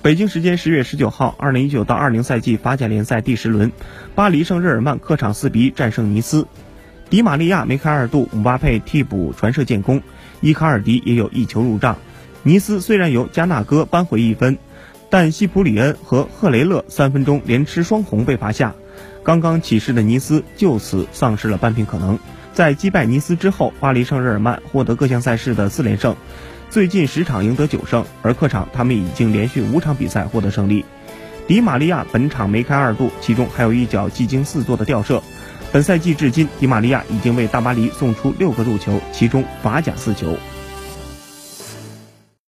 北京时间十月十九号，二零一九到二零赛季法甲联赛第十轮，巴黎圣日耳曼客场四比一战胜尼斯。迪玛利亚、梅开二度，姆巴佩替补传射建功，伊卡尔迪也有一球入账。尼斯虽然由加纳哥扳回一分，但西普里恩和赫雷勒三分钟连吃双红被罚下，刚刚起势的尼斯就此丧失了扳平可能。在击败尼斯之后，巴黎圣日耳曼获得各项赛事的四连胜，最近十场赢得九胜，而客场他们已经连续五场比赛获得胜利。迪玛利亚本场梅开二度，其中还有一脚技惊四座的吊射。本赛季至今，迪玛利亚已经为大巴黎送出六个入球，其中法甲四球。